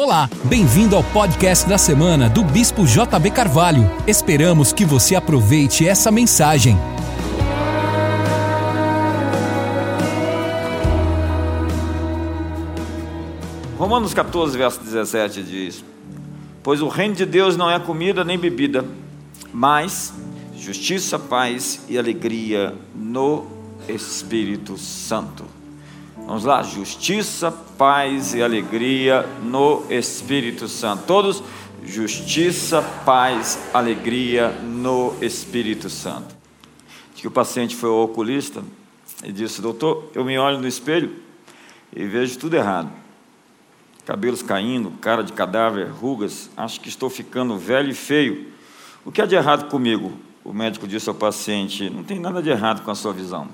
Olá, bem-vindo ao podcast da semana do Bispo JB Carvalho. Esperamos que você aproveite essa mensagem. Romanos 14, verso 17 diz: Pois o reino de Deus não é comida nem bebida, mas justiça, paz e alegria no Espírito Santo. Vamos lá, justiça, paz e alegria no Espírito Santo. Todos, justiça, paz, alegria no Espírito Santo. Que o paciente foi ao oculista e disse: Doutor, eu me olho no espelho e vejo tudo errado. Cabelos caindo, cara de cadáver, rugas, acho que estou ficando velho e feio. O que há de errado comigo? O médico disse ao paciente: Não tem nada de errado com a sua visão.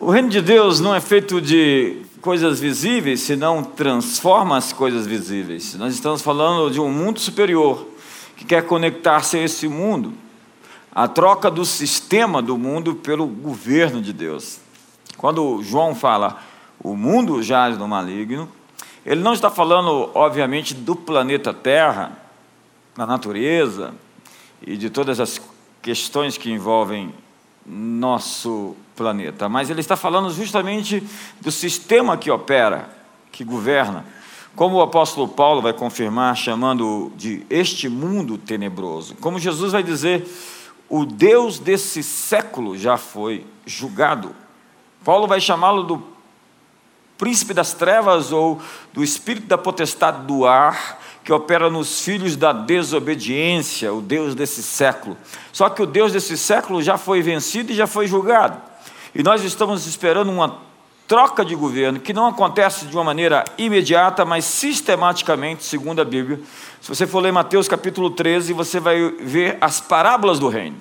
O reino de Deus não é feito de coisas visíveis, senão transforma as coisas visíveis. Nós estamos falando de um mundo superior que quer conectar-se a esse mundo. A troca do sistema do mundo pelo governo de Deus. Quando João fala o mundo jaz no maligno, ele não está falando, obviamente, do planeta Terra, da natureza e de todas as questões que envolvem nosso planeta, mas ele está falando justamente do sistema que opera, que governa. Como o apóstolo Paulo vai confirmar, chamando de este mundo tenebroso. Como Jesus vai dizer, o Deus desse século já foi julgado. Paulo vai chamá-lo do príncipe das trevas ou do espírito da potestade do ar, que opera nos filhos da desobediência, o Deus desse século. Só que o Deus desse século já foi vencido e já foi julgado. E nós estamos esperando uma troca de governo que não acontece de uma maneira imediata, mas sistematicamente, segundo a Bíblia. Se você for ler Mateus capítulo 13, você vai ver as parábolas do reino.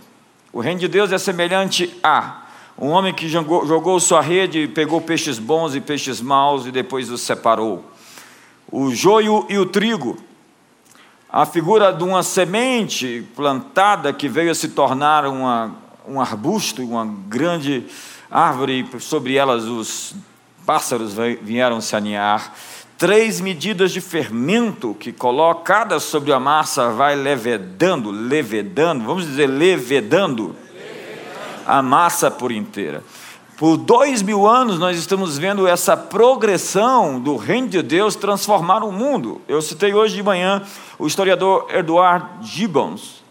O reino de Deus é semelhante a um homem que jogou, jogou sua rede, pegou peixes bons e peixes maus e depois os separou. O joio e o trigo a figura de uma semente plantada que veio a se tornar uma, um arbusto, uma grande árvore, sobre elas os pássaros vieram se aninhar. Três medidas de fermento que colocadas sobre a massa vai levedando, levedando, vamos dizer levedando, a massa por inteira. Por dois mil anos nós estamos vendo essa progressão do reino de Deus transformar o mundo. Eu citei hoje de manhã o historiador Edward Gibbons.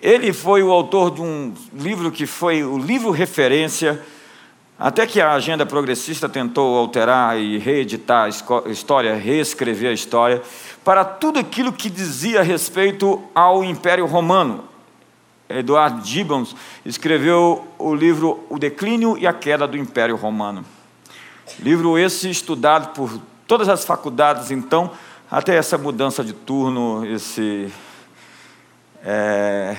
Ele foi o autor de um livro que foi o livro referência, até que a agenda progressista tentou alterar e reeditar a história, reescrever a história, para tudo aquilo que dizia respeito ao Império Romano. Eduardo Gibbons escreveu o livro O Declínio e a Queda do Império Romano. Livro esse estudado por todas as faculdades, então, até essa mudança de turno, esse, é,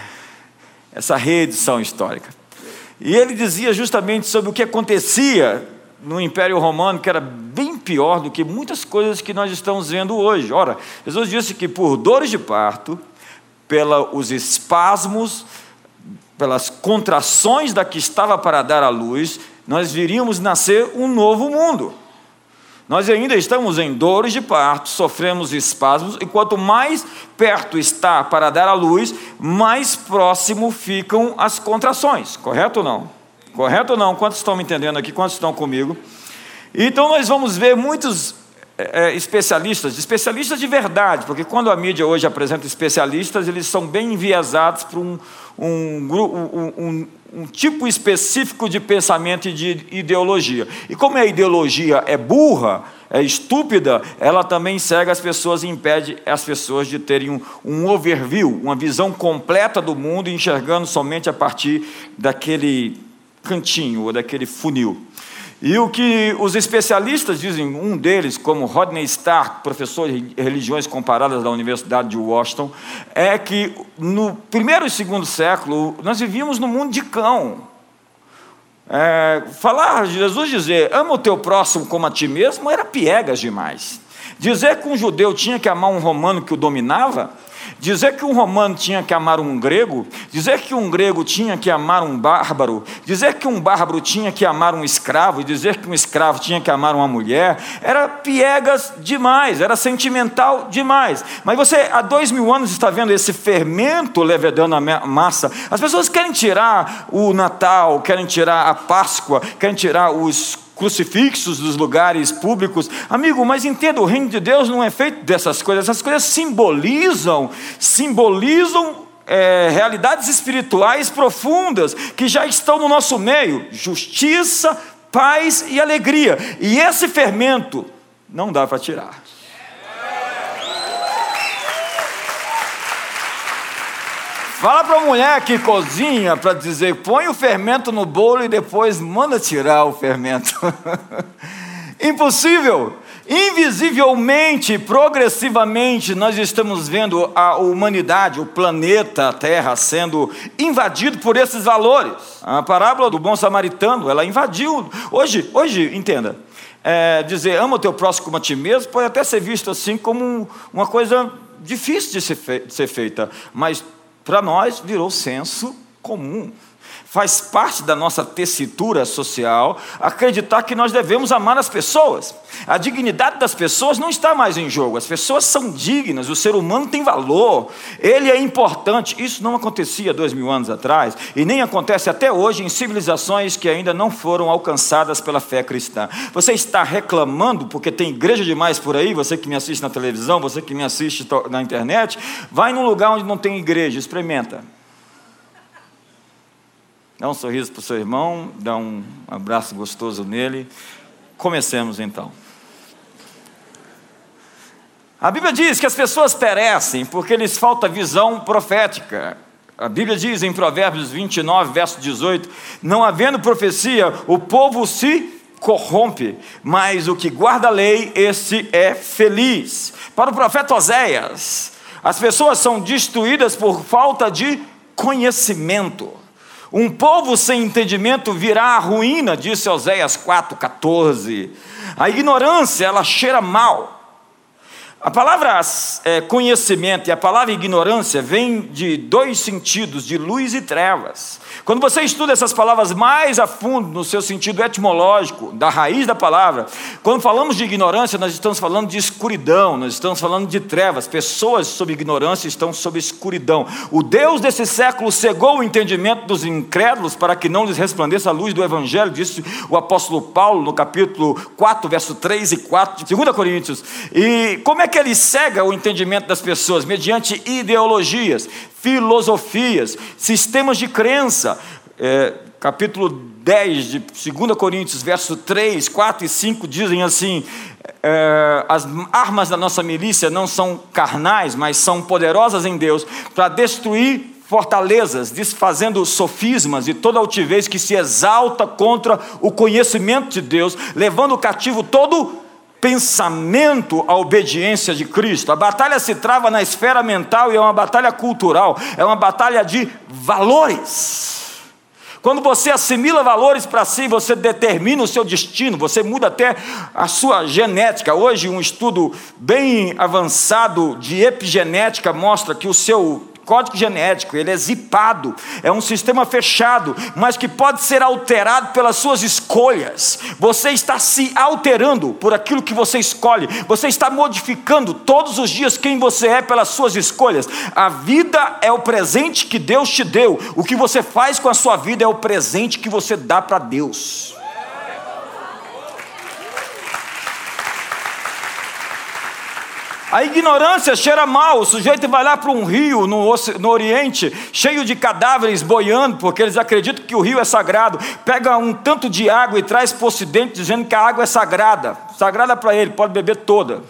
essa reedição histórica. E ele dizia justamente sobre o que acontecia no Império Romano, que era bem pior do que muitas coisas que nós estamos vendo hoje. Ora, Jesus disse que por dores de parto, pelos espasmos, pelas contrações da que estava para dar à luz, nós viríamos nascer um novo mundo. Nós ainda estamos em dores de parto, sofremos espasmos, e quanto mais perto está para dar à luz, mais próximo ficam as contrações. Correto ou não? Correto ou não? Quantos estão me entendendo aqui? Quantos estão comigo? Então nós vamos ver muitos é, é, especialistas, especialistas de verdade, porque quando a mídia hoje apresenta especialistas, eles são bem enviesados para um, um, um, um, tipo específico de pensamento e de ideologia. E como a ideologia é burra, é estúpida, ela também cega as pessoas e impede as pessoas de terem um overview, uma visão completa do mundo, enxergando somente a partir daquele cantinho ou daquele funil. E o que os especialistas dizem, um deles, como Rodney Stark, professor de religiões comparadas da Universidade de Washington, é que no primeiro e segundo século nós vivíamos no mundo de cão. É, falar, Jesus dizer, ama o teu próximo como a ti mesmo, era piegas demais. Dizer que um judeu tinha que amar um romano que o dominava, dizer que um romano tinha que amar um grego, dizer que um grego tinha que amar um bárbaro, dizer que um bárbaro tinha que amar um escravo, e dizer que um escravo tinha que amar uma mulher, era piegas demais, era sentimental demais. Mas você há dois mil anos está vendo esse fermento levedando a massa. As pessoas querem tirar o Natal, querem tirar a Páscoa, querem tirar os crucifixos dos lugares públicos. Amigo, mas entenda, o reino de Deus não é feito dessas coisas. Essas coisas simbolizam, simbolizam é, realidades espirituais profundas que já estão no nosso meio: justiça, paz e alegria. E esse fermento não dá para tirar. Fala para a mulher que cozinha para dizer: põe o fermento no bolo e depois manda tirar o fermento. Impossível. Invisivelmente, progressivamente, nós estamos vendo a humanidade, o planeta, a Terra, sendo invadido por esses valores. A parábola do bom samaritano, ela invadiu. Hoje, hoje entenda, é, dizer ama o teu próximo como a ti mesmo pode até ser visto assim como uma coisa difícil de ser, de ser feita, mas para nós virou senso comum. Faz parte da nossa tessitura social acreditar que nós devemos amar as pessoas. A dignidade das pessoas não está mais em jogo. As pessoas são dignas, o ser humano tem valor, ele é importante. Isso não acontecia dois mil anos atrás e nem acontece até hoje em civilizações que ainda não foram alcançadas pela fé cristã. Você está reclamando porque tem igreja demais por aí, você que me assiste na televisão, você que me assiste na internet, vai num lugar onde não tem igreja, experimenta. Dá um sorriso para o seu irmão, dá um abraço gostoso nele. Comecemos então. A Bíblia diz que as pessoas perecem porque lhes falta visão profética. A Bíblia diz em Provérbios 29, verso 18: Não havendo profecia, o povo se corrompe, mas o que guarda a lei, esse é feliz. Para o profeta Oséias, as pessoas são destruídas por falta de conhecimento. Um povo sem entendimento virá à ruína, disse Oséias 4,14. A ignorância, ela cheira mal. A palavra é, conhecimento e a palavra ignorância vem de dois sentidos, de luz e trevas. Quando você estuda essas palavras mais a fundo, no seu sentido etimológico, da raiz da palavra, quando falamos de ignorância, nós estamos falando de escuridão, nós estamos falando de trevas. Pessoas sob ignorância estão sob escuridão. O Deus desse século cegou o entendimento dos incrédulos para que não lhes resplandeça a luz do Evangelho, disse o apóstolo Paulo no capítulo 4, verso 3 e 4 de 2 Coríntios. E como é que ele cega o entendimento das pessoas? Mediante ideologias, filosofias, sistemas de crença. É, capítulo 10 de 2 Coríntios, verso 3, 4 e 5 dizem assim: é, as armas da nossa milícia não são carnais, mas são poderosas em Deus para destruir fortalezas, desfazendo sofismas e toda altivez que se exalta contra o conhecimento de Deus, levando cativo todo pensamento à obediência de Cristo. A batalha se trava na esfera mental e é uma batalha cultural, é uma batalha de valores. Quando você assimila valores para si, você determina o seu destino, você muda até a sua genética. Hoje, um estudo bem avançado de epigenética mostra que o seu código genético, ele é zipado, é um sistema fechado, mas que pode ser alterado pelas suas escolhas. Você está se alterando por aquilo que você escolhe, você está modificando todos os dias quem você é pelas suas escolhas. A vida é o presente que Deus te deu, o que você faz com a sua vida é o presente que você dá para Deus. A ignorância cheira mal, o sujeito vai lá para um rio no, no Oriente, cheio de cadáveres boiando, porque eles acreditam que o rio é sagrado. Pega um tanto de água e traz para o Ocidente, dizendo que a água é sagrada. Sagrada para ele, pode beber toda.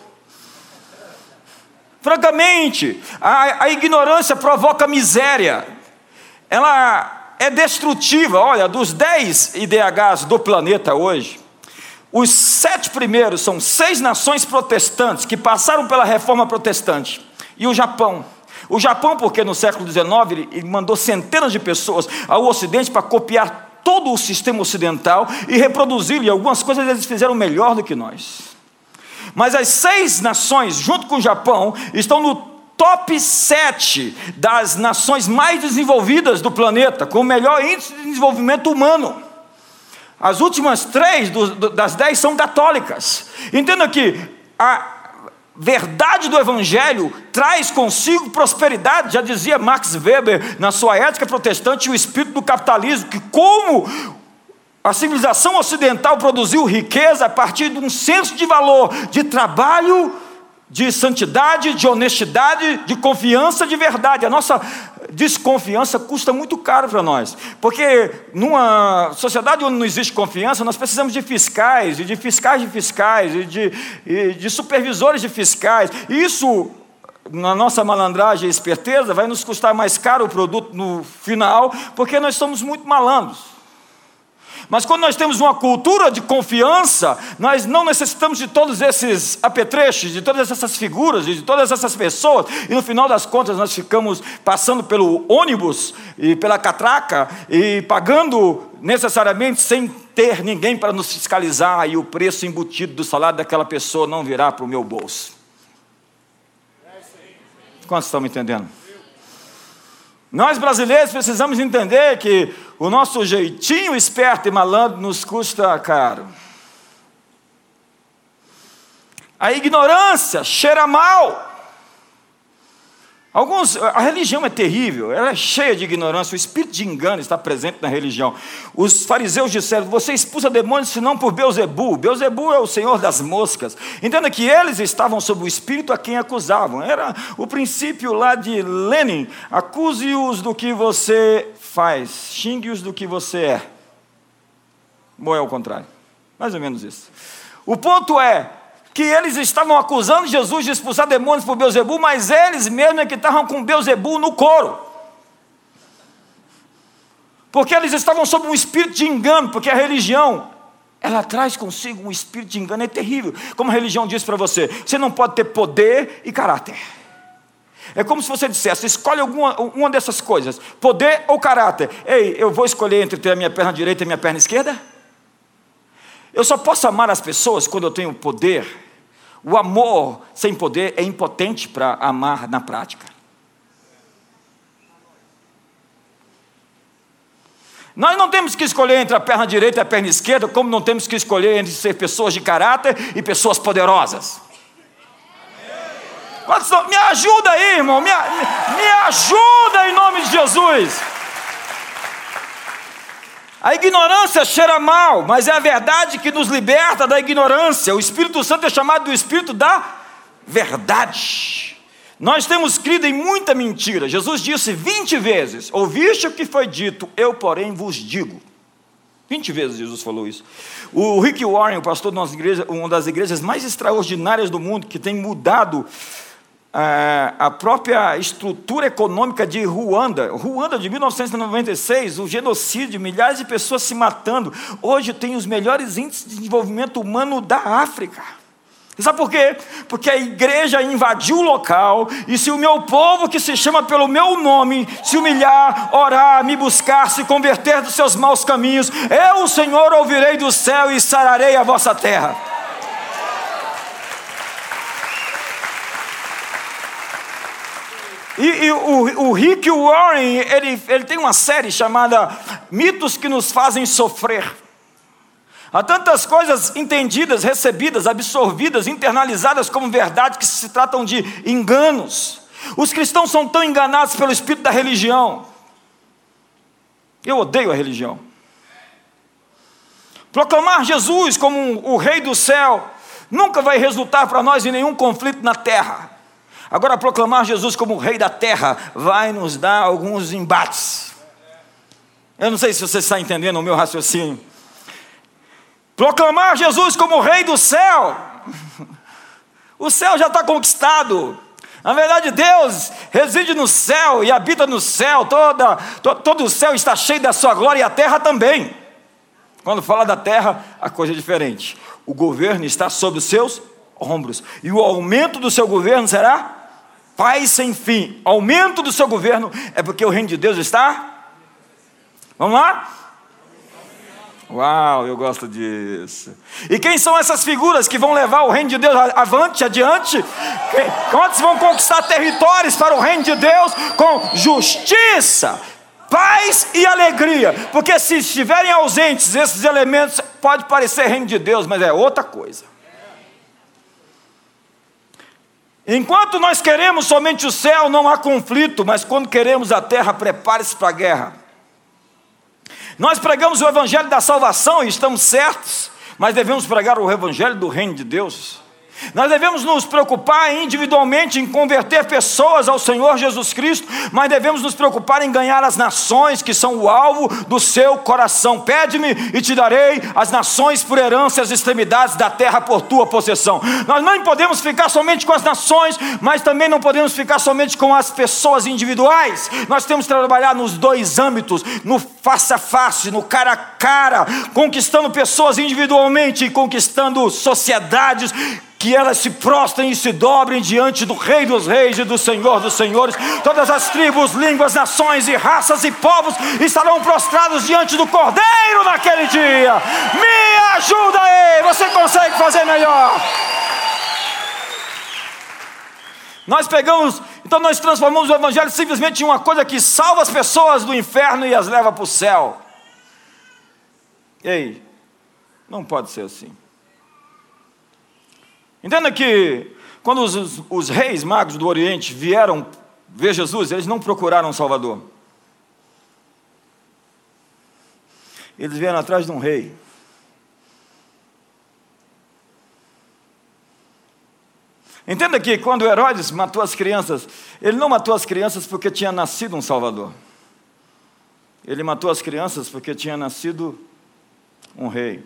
Francamente, a, a ignorância provoca miséria, ela é destrutiva. Olha, dos 10 IDHs do planeta hoje, os sete primeiros são seis nações protestantes que passaram pela reforma protestante. E o Japão. O Japão, porque no século XIX ele mandou centenas de pessoas ao Ocidente para copiar todo o sistema ocidental e reproduzi-lo, e algumas coisas eles fizeram melhor do que nós. Mas as seis nações, junto com o Japão, estão no top 7 das nações mais desenvolvidas do planeta, com o melhor índice de desenvolvimento humano. As últimas três do, do, das dez são católicas. Entenda que a verdade do Evangelho traz consigo prosperidade, já dizia Max Weber na sua ética protestante, o espírito do capitalismo, que como a civilização ocidental produziu riqueza a partir de um senso de valor, de trabalho, de santidade, de honestidade, de confiança de verdade. A nossa desconfiança custa muito caro para nós, porque numa sociedade onde não existe confiança, nós precisamos de fiscais, e de fiscais de fiscais, e de, e de supervisores de fiscais. Isso, na nossa malandragem e esperteza, vai nos custar mais caro o produto no final, porque nós somos muito malandros. Mas quando nós temos uma cultura de confiança, nós não necessitamos de todos esses apetrechos, de todas essas figuras, de todas essas pessoas, e no final das contas nós ficamos passando pelo ônibus e pela catraca e pagando necessariamente sem ter ninguém para nos fiscalizar e o preço embutido do salário daquela pessoa não virá para o meu bolso. Quantos estão me entendendo? Nós brasileiros precisamos entender que o nosso jeitinho esperto e malandro nos custa caro. A ignorância cheira mal. Alguns, a religião é terrível, ela é cheia de ignorância, o espírito de engano está presente na religião. Os fariseus disseram: Você expulsa demônios senão por Beuzebu. Beuzebu é o senhor das moscas. Entenda que eles estavam sob o espírito a quem acusavam. Era o princípio lá de Lenin: acuse-os do que você faz, xingue-os do que você é. Bom, é o contrário. Mais ou menos isso. O ponto é, que eles estavam acusando Jesus de expulsar demônios por Beuzebu, mas eles mesmos é que estavam com Beuzebu no coro. Porque eles estavam sob um espírito de engano, porque a religião, ela traz consigo um espírito de engano, é terrível. Como a religião diz para você, você não pode ter poder e caráter. É como se você dissesse: escolhe alguma uma dessas coisas, poder ou caráter. Ei, eu vou escolher entre ter a minha perna direita e a minha perna esquerda? Eu só posso amar as pessoas quando eu tenho poder o amor sem poder é impotente para amar na prática. Nós não temos que escolher entre a perna direita e a perna esquerda, como não temos que escolher entre ser pessoas de caráter e pessoas poderosas. Me ajuda aí, irmão, me, me ajuda em nome de Jesus. A ignorância cheira mal, mas é a verdade que nos liberta da ignorância. O Espírito Santo é chamado do Espírito da verdade. Nós temos crido em muita mentira. Jesus disse 20 vezes: Ouviste o que foi dito, eu, porém, vos digo. 20 vezes Jesus falou isso. O Rick Warren, o pastor de uma das igrejas mais extraordinárias do mundo, que tem mudado a própria estrutura econômica de Ruanda. Ruanda, de 1996, o genocídio, milhares de pessoas se matando. Hoje tem os melhores índices de desenvolvimento humano da África. Sabe por quê? Porque a igreja invadiu o local, e se o meu povo, que se chama pelo meu nome, se humilhar, orar, me buscar, se converter dos seus maus caminhos, eu, o Senhor, ouvirei do céu e sararei a vossa terra. E, e o, o, Rick Warren, ele, ele tem uma série chamada Mitos que nos fazem sofrer. Há tantas coisas entendidas, recebidas, absorvidas, internalizadas como verdade que se tratam de enganos. Os cristãos são tão enganados pelo espírito da religião. Eu odeio a religião. Proclamar Jesus como o Rei do céu nunca vai resultar para nós em nenhum conflito na terra. Agora, proclamar Jesus como Rei da terra vai nos dar alguns embates. Eu não sei se você está entendendo o meu raciocínio. Proclamar Jesus como Rei do céu, o céu já está conquistado. Na verdade, Deus reside no céu e habita no céu, toda, to, todo o céu está cheio da sua glória e a terra também. Quando fala da terra, a coisa é diferente. O governo está sob os seus ombros. E o aumento do seu governo será paz sem fim. Aumento do seu governo é porque o reino de Deus está. Vamos lá? Uau, eu gosto disso. E quem são essas figuras que vão levar o reino de Deus avante, adiante? Quantos vão conquistar territórios para o reino de Deus com justiça, paz e alegria? Porque se estiverem ausentes esses elementos, pode parecer reino de Deus, mas é outra coisa. Enquanto nós queremos somente o céu, não há conflito, mas quando queremos a terra, prepare-se para a guerra. Nós pregamos o evangelho da salvação e estamos certos, mas devemos pregar o evangelho do reino de Deus. Nós devemos nos preocupar individualmente em converter pessoas ao Senhor Jesus Cristo, mas devemos nos preocupar em ganhar as nações que são o alvo do seu coração. Pede-me e te darei as nações por herança as extremidades da terra por tua possessão. Nós não podemos ficar somente com as nações, mas também não podemos ficar somente com as pessoas individuais. Nós temos que trabalhar nos dois âmbitos, no face a face, no cara a cara, conquistando pessoas individualmente e conquistando sociedades que elas se prostrem e se dobrem diante do Rei dos Reis e do Senhor dos Senhores. Todas as tribos, línguas, nações e raças e povos estarão prostrados diante do Cordeiro naquele dia. Me ajuda aí, você consegue fazer melhor. Nós pegamos, então nós transformamos o Evangelho simplesmente em uma coisa que salva as pessoas do inferno e as leva para o céu. Ei, não pode ser assim. Entenda que quando os, os, reis magos do Oriente vieram ver Jesus, eles não procuraram um Salvador. Eles vieram atrás de um rei. Entenda que quando Herodes matou as crianças, ele não matou as crianças porque tinha nascido um Salvador. Ele matou as crianças porque tinha nascido um rei.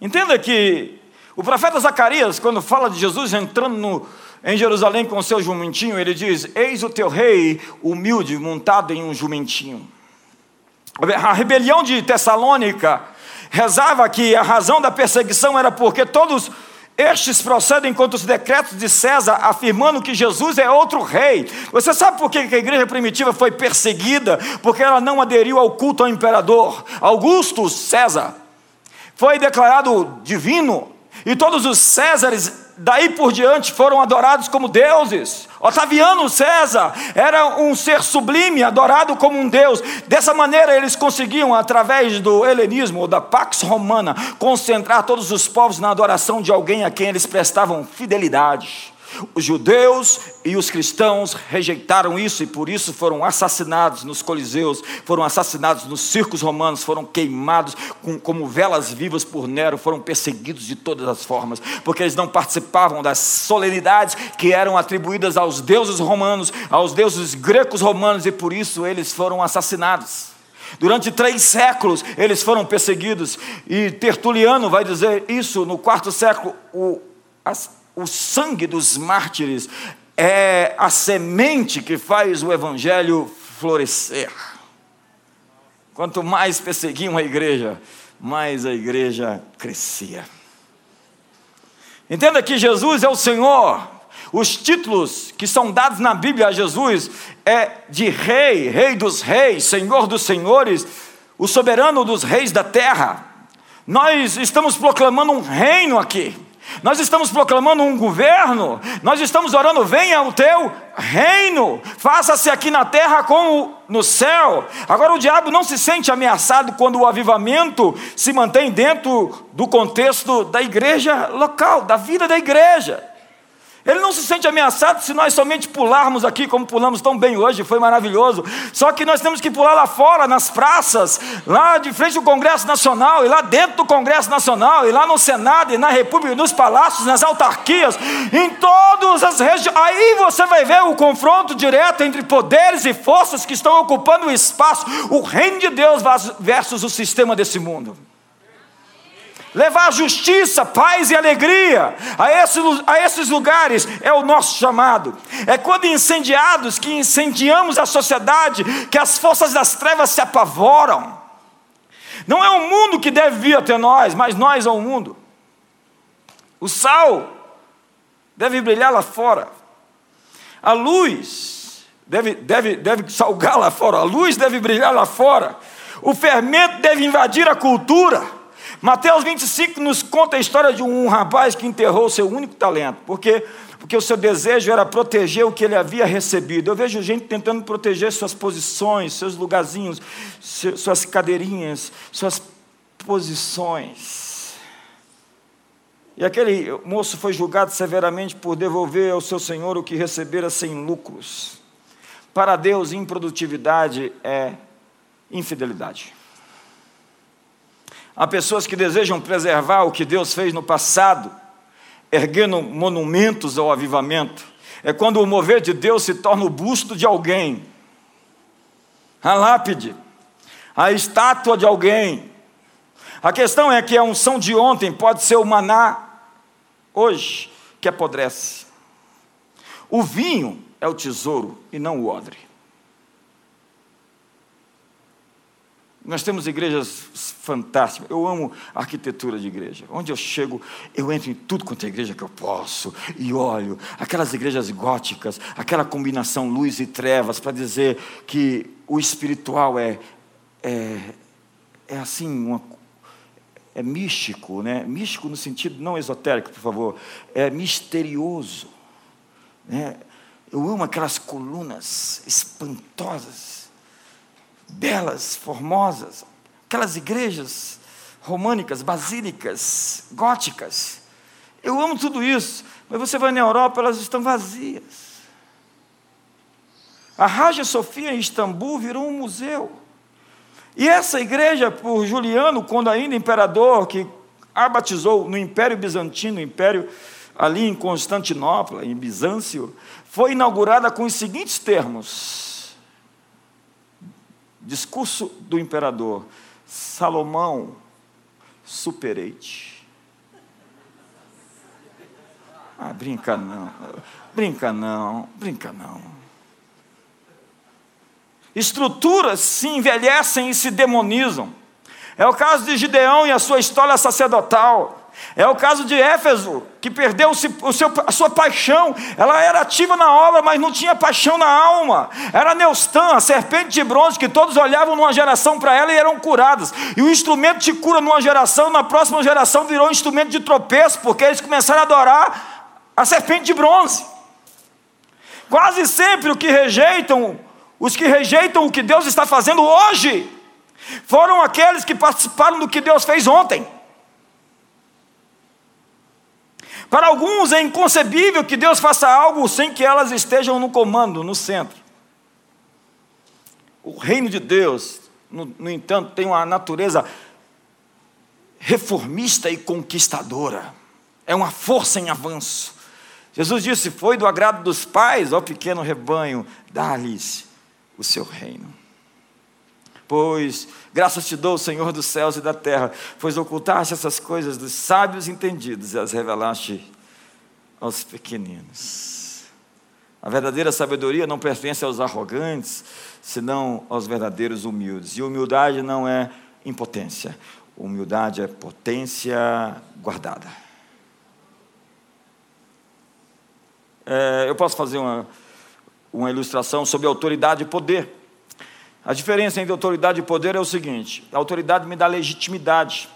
Entenda que o profeta Zacarias, quando fala de Jesus entrando no, em Jerusalém com seu jumentinho, ele diz: Eis o teu rei humilde, montado em um jumentinho. A rebelião de Tessalônica rezava que a razão da perseguição era porque todos estes procedem contra os decretos de César, afirmando que Jesus é outro rei. Você sabe por que a igreja primitiva foi perseguida? Porque ela não aderiu ao culto ao imperador, Augusto César foi declarado divino, e todos os Césares daí por diante foram adorados como deuses. Otaviano César era um ser sublime, adorado como um deus. Dessa maneira, eles conseguiam, através do helenismo ou da Pax Romana, concentrar todos os povos na adoração de alguém a quem eles prestavam fidelidade. Os judeus e os cristãos rejeitaram isso e por isso foram assassinados nos coliseus, foram assassinados nos circos romanos, foram queimados com, como velas vivas por Nero, foram perseguidos de todas as formas, porque eles não participavam das solenidades que eram atribuídas aos deuses romanos, aos deuses gregos romanos e por isso eles foram assassinados. Durante três séculos eles foram perseguidos, e Tertuliano vai dizer isso no quarto século. O, as, o sangue dos mártires é a semente que faz o evangelho florescer. Quanto mais perseguiam a igreja, mais a igreja crescia. Entenda que Jesus é o Senhor. Os títulos que são dados na Bíblia a Jesus é de rei, rei dos reis, senhor dos senhores, o soberano dos reis da terra. Nós estamos proclamando um reino aqui. Nós estamos proclamando um governo, nós estamos orando: venha o teu reino, faça-se aqui na terra como no céu. Agora, o diabo não se sente ameaçado quando o avivamento se mantém dentro do contexto da igreja local, da vida da igreja. Ele não se sente ameaçado se nós somente pularmos aqui, como pulamos tão bem hoje, foi maravilhoso. Só que nós temos que pular lá fora, nas praças, lá de frente ao Congresso Nacional, e lá dentro do Congresso Nacional, e lá no Senado, e na República, nos palácios, nas autarquias, em todas as regiões. Aí você vai ver o confronto direto entre poderes e forças que estão ocupando o espaço, o reino de Deus versus o sistema desse mundo levar justiça, paz e alegria a esses, a esses lugares é o nosso chamado. É quando incendiados, que incendiamos a sociedade, que as forças das trevas se apavoram. Não é o mundo que deve vir até nós, mas nós ao mundo. O sal deve brilhar lá fora. A luz deve, deve, deve salgar lá fora, a luz deve brilhar lá fora, o fermento deve invadir a cultura. Mateus 25 nos conta a história de um rapaz que enterrou o seu único talento, porque porque o seu desejo era proteger o que ele havia recebido. Eu vejo gente tentando proteger suas posições, seus lugarzinhos, suas cadeirinhas, suas posições. E aquele moço foi julgado severamente por devolver ao seu senhor o que recebera sem lucros. Para Deus, improdutividade é infidelidade. Há pessoas que desejam preservar o que Deus fez no passado erguendo monumentos ao avivamento. É quando o mover de Deus se torna o busto de alguém, a lápide, a estátua de alguém. A questão é que a unção de ontem pode ser o maná hoje que apodrece. O vinho é o tesouro e não o odre. Nós temos igrejas fantásticas. Eu amo a arquitetura de igreja. Onde eu chego, eu entro em tudo quanto é igreja que eu posso e olho. Aquelas igrejas góticas, aquela combinação luz e trevas para dizer que o espiritual é, é, é assim, uma, é místico, né? Místico no sentido não esotérico, por favor. É misterioso. Né? Eu amo aquelas colunas espantosas belas, formosas, aquelas igrejas românicas, basílicas, góticas. Eu amo tudo isso, mas você vai na Europa, elas estão vazias. A Raja Sofia em Istambul virou um museu. E essa igreja, por Juliano, quando ainda imperador, que a batizou no Império Bizantino, no Império ali em Constantinopla, em Bizâncio, foi inaugurada com os seguintes termos: Discurso do imperador. Salomão, superete. Ah, brinca não. Brinca não, brinca não. Estruturas se envelhecem e se demonizam. É o caso de Gideão e a sua história sacerdotal. É o caso de Éfeso, que perdeu o seu, a sua paixão. Ela era ativa na obra, mas não tinha paixão na alma. Era Neustã, a serpente de bronze, que todos olhavam numa geração para ela e eram curadas. E o instrumento de cura numa geração, na próxima geração virou um instrumento de tropeço, porque eles começaram a adorar a serpente de bronze. Quase sempre o que rejeitam, os que rejeitam o que Deus está fazendo hoje, foram aqueles que participaram do que Deus fez ontem. Para alguns é inconcebível que Deus faça algo sem que elas estejam no comando, no centro. O reino de Deus, no, no entanto, tem uma natureza reformista e conquistadora. É uma força em avanço. Jesus disse: Foi do agrado dos pais, ó pequeno rebanho, dá-lhes o seu reino. Pois graças te dou, Senhor dos céus e da terra, pois ocultaste essas coisas dos sábios entendidos e as revelaste aos pequeninos. A verdadeira sabedoria não pertence aos arrogantes, senão aos verdadeiros humildes. E humildade não é impotência, humildade é potência guardada. É, eu posso fazer uma, uma ilustração sobre autoridade e poder. A diferença entre autoridade e poder é o seguinte: a autoridade me dá legitimidade,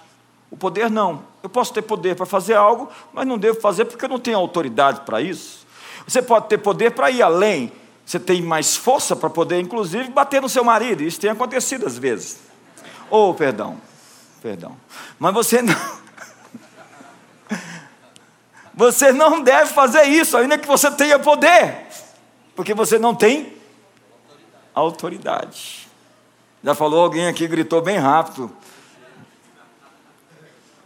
o poder não. Eu posso ter poder para fazer algo, mas não devo fazer porque eu não tenho autoridade para isso. Você pode ter poder para ir além, você tem mais força para poder, inclusive, bater no seu marido. Isso tem acontecido às vezes. Ou, oh, perdão, perdão. Mas você não. Você não deve fazer isso, ainda que você tenha poder, porque você não tem autoridade. Já falou alguém aqui, gritou bem rápido.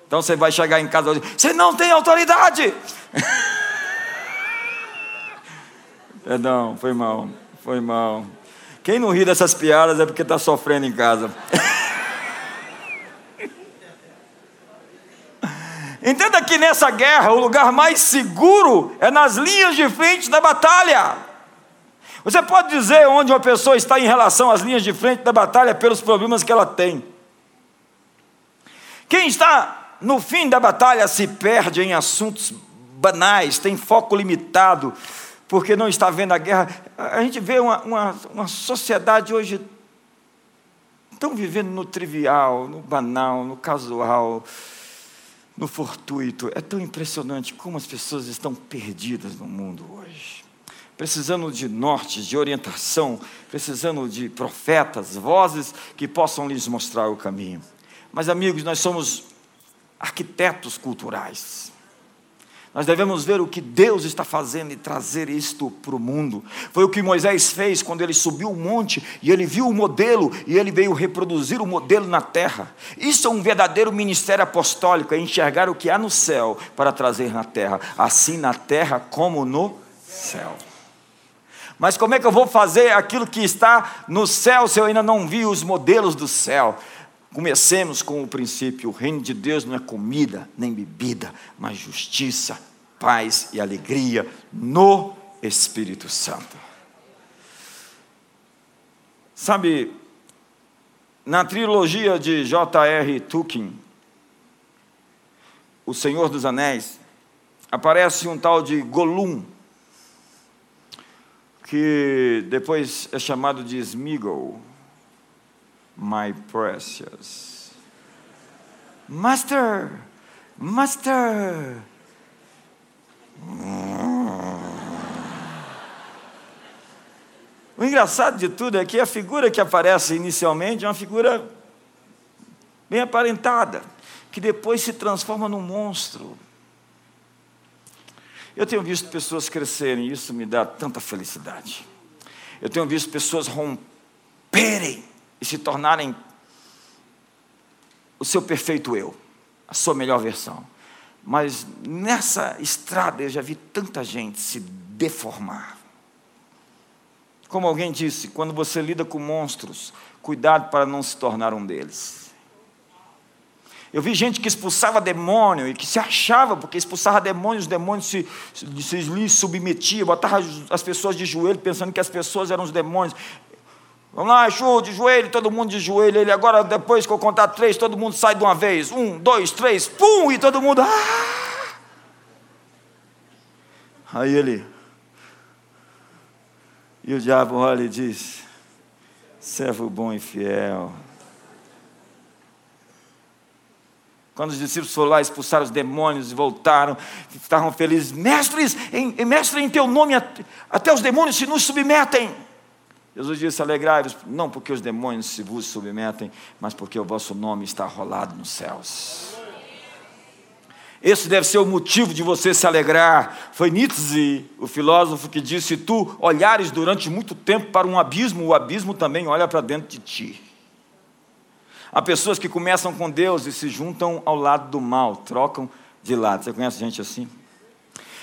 Então você vai chegar em casa e dizer, você não tem autoridade. Perdão, foi mal, foi mal. Quem não ri dessas piadas é porque está sofrendo em casa. Entenda que nessa guerra o lugar mais seguro é nas linhas de frente da batalha. Você pode dizer onde uma pessoa está em relação às linhas de frente da batalha pelos problemas que ela tem. Quem está no fim da batalha se perde em assuntos banais, tem foco limitado porque não está vendo a guerra. A gente vê uma, uma, uma sociedade hoje tão vivendo no trivial, no banal, no casual, no fortuito. É tão impressionante como as pessoas estão perdidas no mundo hoje. Precisando de norte, de orientação, precisando de profetas, vozes que possam lhes mostrar o caminho. Mas, amigos, nós somos arquitetos culturais. Nós devemos ver o que Deus está fazendo e trazer isto para o mundo. Foi o que Moisés fez quando ele subiu o monte e ele viu o modelo e ele veio reproduzir o modelo na terra. Isso é um verdadeiro ministério apostólico, é enxergar o que há no céu para trazer na terra, assim na terra como no céu. Mas como é que eu vou fazer aquilo que está no céu se eu ainda não vi os modelos do céu? Comecemos com o princípio: o reino de Deus não é comida nem bebida, mas justiça, paz e alegria no Espírito Santo. Sabe, na trilogia de J.R. Tolkien, O Senhor dos Anéis, aparece um tal de Gollum, que depois é chamado de Smeagol my precious. Master, Master. O engraçado de tudo é que a figura que aparece inicialmente é uma figura bem aparentada, que depois se transforma num monstro. Eu tenho visto pessoas crescerem, e isso me dá tanta felicidade. Eu tenho visto pessoas romperem e se tornarem o seu perfeito eu, a sua melhor versão. Mas nessa estrada eu já vi tanta gente se deformar. Como alguém disse, quando você lida com monstros, cuidado para não se tornar um deles. Eu vi gente que expulsava demônio e que se achava, porque expulsava demônios, os demônios se, se, se lhe submetiam, botava as pessoas de joelho pensando que as pessoas eram os demônios. Vamos lá, Chu, de joelho, todo mundo de joelho. Ele agora, depois que eu contar três, todo mundo sai de uma vez. Um, dois, três, pum, e todo mundo. Ah! Aí ele. E o diabo olha e diz: servo bom e fiel. Quando os discípulos foram lá expulsar os demônios e voltaram, estavam felizes. Mestres, em, mestre, em teu nome, até os demônios se nos submetem. Jesus disse: Alegrai-vos, não porque os demônios se vos submetem, mas porque o vosso nome está rolado nos céus. Esse deve ser o motivo de você se alegrar. Foi Nietzsche, o filósofo, que disse: Se tu olhares durante muito tempo para um abismo, o abismo também olha para dentro de ti. Há pessoas que começam com Deus e se juntam ao lado do mal, trocam de lado. Você conhece gente assim?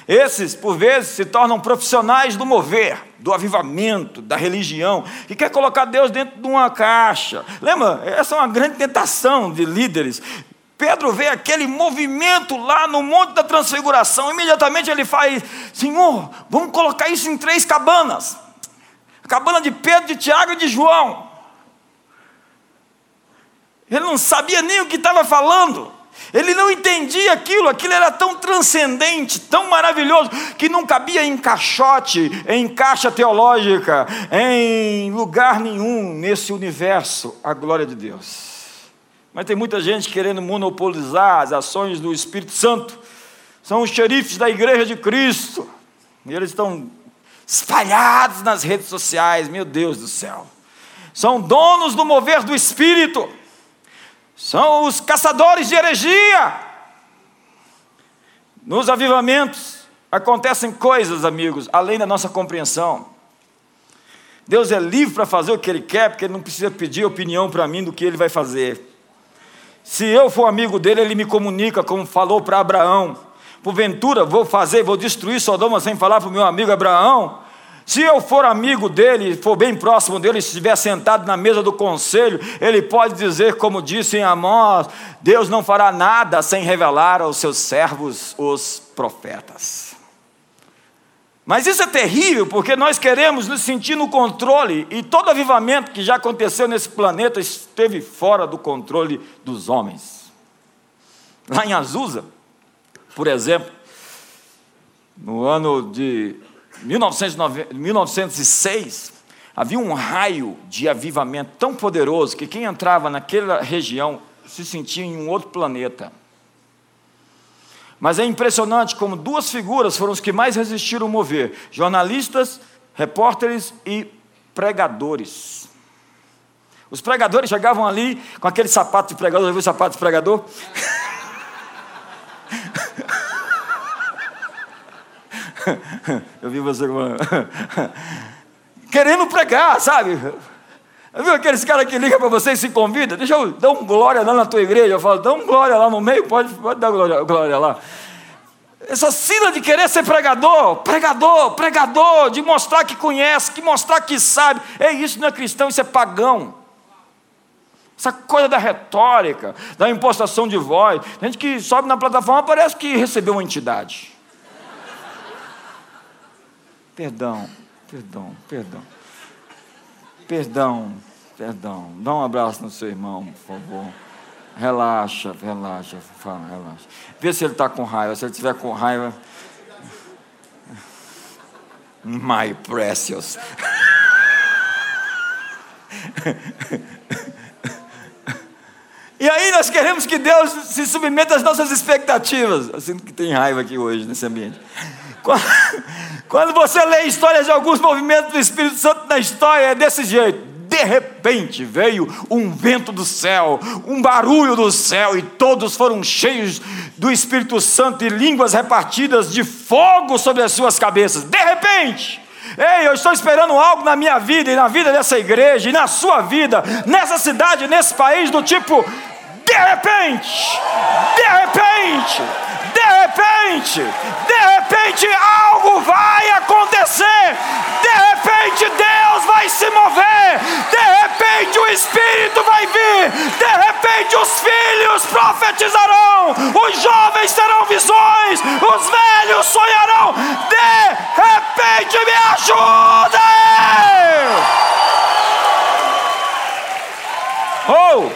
Esses, por vezes, se tornam profissionais do mover, do avivamento, da religião, que quer colocar Deus dentro de uma caixa. Lembra? Essa é uma grande tentação de líderes. Pedro vê aquele movimento lá no Monte da Transfiguração, imediatamente ele faz: Senhor, vamos colocar isso em três cabanas: a cabana de Pedro, de Tiago e de João. Ele não sabia nem o que estava falando. Ele não entendia aquilo, aquilo era tão transcendente, tão maravilhoso, que não cabia em caixote, em caixa teológica, em lugar nenhum nesse universo, a glória de Deus. Mas tem muita gente querendo monopolizar as ações do Espírito Santo, são os xerifes da igreja de Cristo, e eles estão espalhados nas redes sociais, meu Deus do céu, são donos do mover do Espírito são os caçadores de heregia. Nos avivamentos acontecem coisas, amigos, além da nossa compreensão. Deus é livre para fazer o que Ele quer, porque Ele não precisa pedir opinião para mim do que Ele vai fazer. Se eu for amigo dele, Ele me comunica, como falou para Abraão. Porventura, vou fazer, vou destruir Sodoma sem falar para o meu amigo Abraão. Se eu for amigo dele, for bem próximo dele, estiver sentado na mesa do conselho, ele pode dizer, como disse em Amós: Deus não fará nada sem revelar aos seus servos, os profetas. Mas isso é terrível, porque nós queremos nos sentir no controle, e todo avivamento que já aconteceu nesse planeta esteve fora do controle dos homens. Lá em Azusa, por exemplo, no ano de 1906, havia um raio de avivamento tão poderoso que quem entrava naquela região se sentia em um outro planeta. Mas é impressionante como duas figuras foram os que mais resistiram a mover: jornalistas, repórteres e pregadores. Os pregadores chegavam ali com aquele sapato de pregador, viu o sapato de pregador? Eu vi você querendo pregar, sabe? Viu aqueles caras que ligam para você e se convida? Deixa eu dar um glória lá na tua igreja. Eu falo, dá um glória lá no meio, pode, pode dar glória, glória lá. Essa sina de querer ser pregador, pregador, pregador, de mostrar que conhece, que mostrar que sabe. É isso não é cristão, isso é pagão. Essa coisa da retórica, da impostação de voz. Gente que sobe na plataforma parece que recebeu uma entidade. Perdão, perdão, perdão. Perdão, perdão. Dá um abraço no seu irmão, por favor. Relaxa, relaxa, fala, relaxa. Vê se ele está com raiva. Se ele estiver com raiva. My precious. E aí nós queremos que Deus se submeta às nossas expectativas. Eu sinto que tem raiva aqui hoje nesse ambiente. Quando você lê histórias de alguns movimentos do Espírito Santo na história, é desse jeito. De repente veio um vento do céu, um barulho do céu, e todos foram cheios do Espírito Santo e línguas repartidas de fogo sobre as suas cabeças. De repente, Ei, eu estou esperando algo na minha vida e na vida dessa igreja e na sua vida, nessa cidade, nesse país, do tipo de repente, de repente, de repente, de repente algo vai acontecer, de repente Deus vai se mover, de repente o Espírito vai vir, de repente os filhos profetizarão, os jovens terão visões, os velhos sonharão, de repente me ajuda! Oh!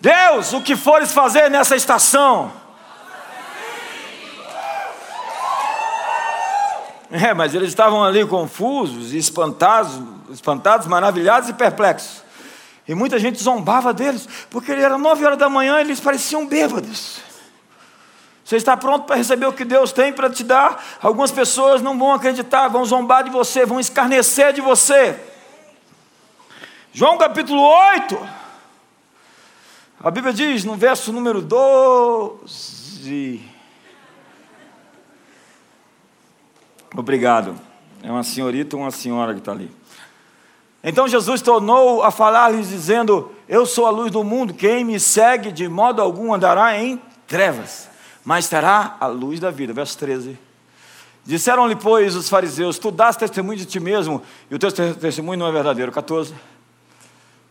Deus, o que fores fazer nessa estação. É, mas eles estavam ali confusos, espantados, espantados, maravilhados e perplexos. E muita gente zombava deles, porque era nove horas da manhã e eles pareciam bêbados. Você está pronto para receber o que Deus tem para te dar? Algumas pessoas não vão acreditar, vão zombar de você, vão escarnecer de você. João capítulo 8. A Bíblia diz no verso número 12. Obrigado. É uma senhorita ou uma senhora que está ali. Então Jesus tornou a falar-lhes, dizendo: Eu sou a luz do mundo, quem me segue de modo algum andará em trevas, mas terá a luz da vida. Verso 13. Disseram-lhe, pois, os fariseus: Tu dás testemunho de ti mesmo, e o teu testemunho não é verdadeiro. 14.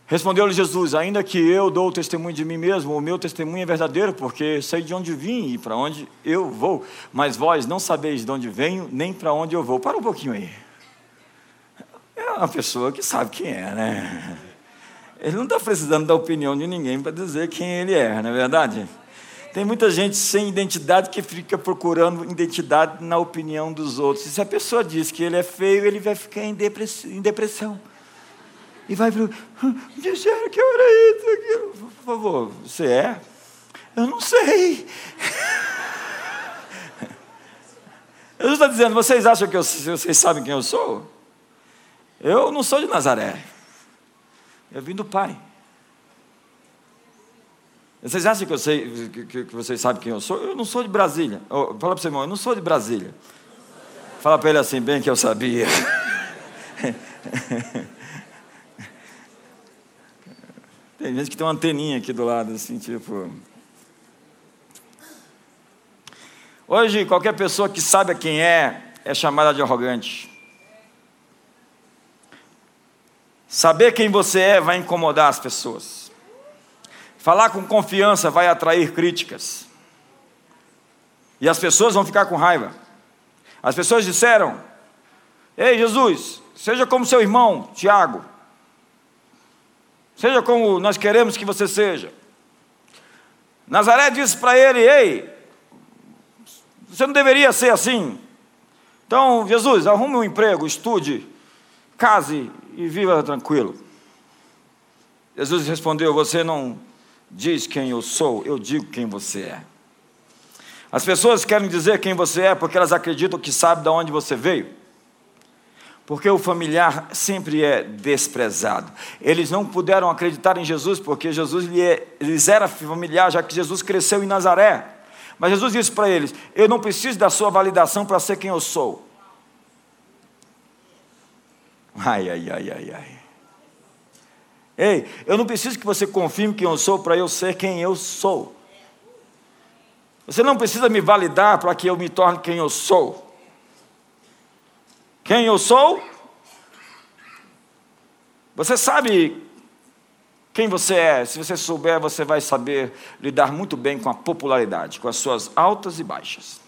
Respondeu-lhe Jesus: Ainda que eu dou testemunho de mim mesmo, o meu testemunho é verdadeiro, porque sei de onde vim e para onde eu vou. Mas vós não sabeis de onde venho, nem para onde eu vou. Para um pouquinho aí. É uma pessoa que sabe quem é, né? Ele não está precisando da opinião de ninguém para dizer quem ele é, não é verdade? Tem muita gente sem identidade que fica procurando identidade na opinião dos outros. E se a pessoa diz que ele é feio, ele vai ficar em depressão e vai para disseram que eu era isso, aquilo. Por favor, você é? Eu não sei. Eu estou dizendo, vocês acham que eu, vocês sabem quem eu sou? Eu não sou de Nazaré. Eu vim do Pai. Vocês acham que, eu sei, que, que, que vocês sabem quem eu sou? Eu não sou de Brasília. Oh, fala para o seu irmão, eu não sou de Brasília. Fala para ele assim, bem que eu sabia. Tem gente que tem uma anteninha aqui do lado, assim, tipo. Hoje, qualquer pessoa que sabe quem é, é chamada de arrogante. Saber quem você é vai incomodar as pessoas. Falar com confiança vai atrair críticas. E as pessoas vão ficar com raiva. As pessoas disseram: Ei, Jesus, seja como seu irmão, Tiago. Seja como nós queremos que você seja. Nazaré disse para ele: Ei, Você não deveria ser assim. Então, Jesus, arrume um emprego, estude, case e viva tranquilo. Jesus respondeu: Você não diz quem eu sou, eu digo quem você é. As pessoas querem dizer quem você é porque elas acreditam que sabem de onde você veio. Porque o familiar sempre é desprezado. Eles não puderam acreditar em Jesus porque Jesus é, lhes era familiar, já que Jesus cresceu em Nazaré. Mas Jesus disse para eles: Eu não preciso da sua validação para ser quem eu sou. Ai, ai, ai, ai, ai. Ei, eu não preciso que você confirme quem eu sou para eu ser quem eu sou. Você não precisa me validar para que eu me torne quem eu sou. Quem eu sou? Você sabe quem você é. Se você souber, você vai saber lidar muito bem com a popularidade, com as suas altas e baixas.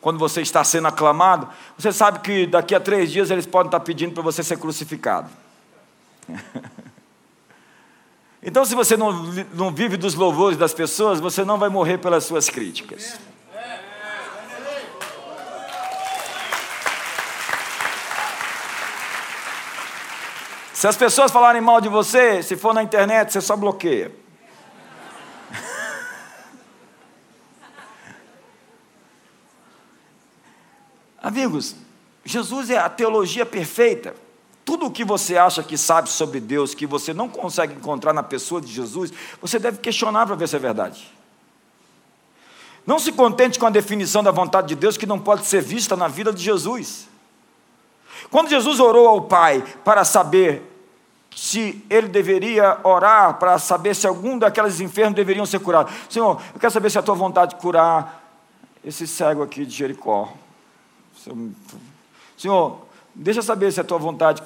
Quando você está sendo aclamado, você sabe que daqui a três dias eles podem estar pedindo para você ser crucificado. Então, se você não, não vive dos louvores das pessoas, você não vai morrer pelas suas críticas. Se as pessoas falarem mal de você, se for na internet, você só bloqueia. Amigos, Jesus é a teologia perfeita. Tudo o que você acha que sabe sobre Deus, que você não consegue encontrar na pessoa de Jesus, você deve questionar para ver se é verdade. Não se contente com a definição da vontade de Deus que não pode ser vista na vida de Jesus. Quando Jesus orou ao Pai para saber se ele deveria orar para saber se algum daqueles enfermos deveriam ser curados. Senhor, eu quero saber se é a tua vontade de curar esse cego aqui de Jericó. Senhor, Deixa saber se é a tua vontade.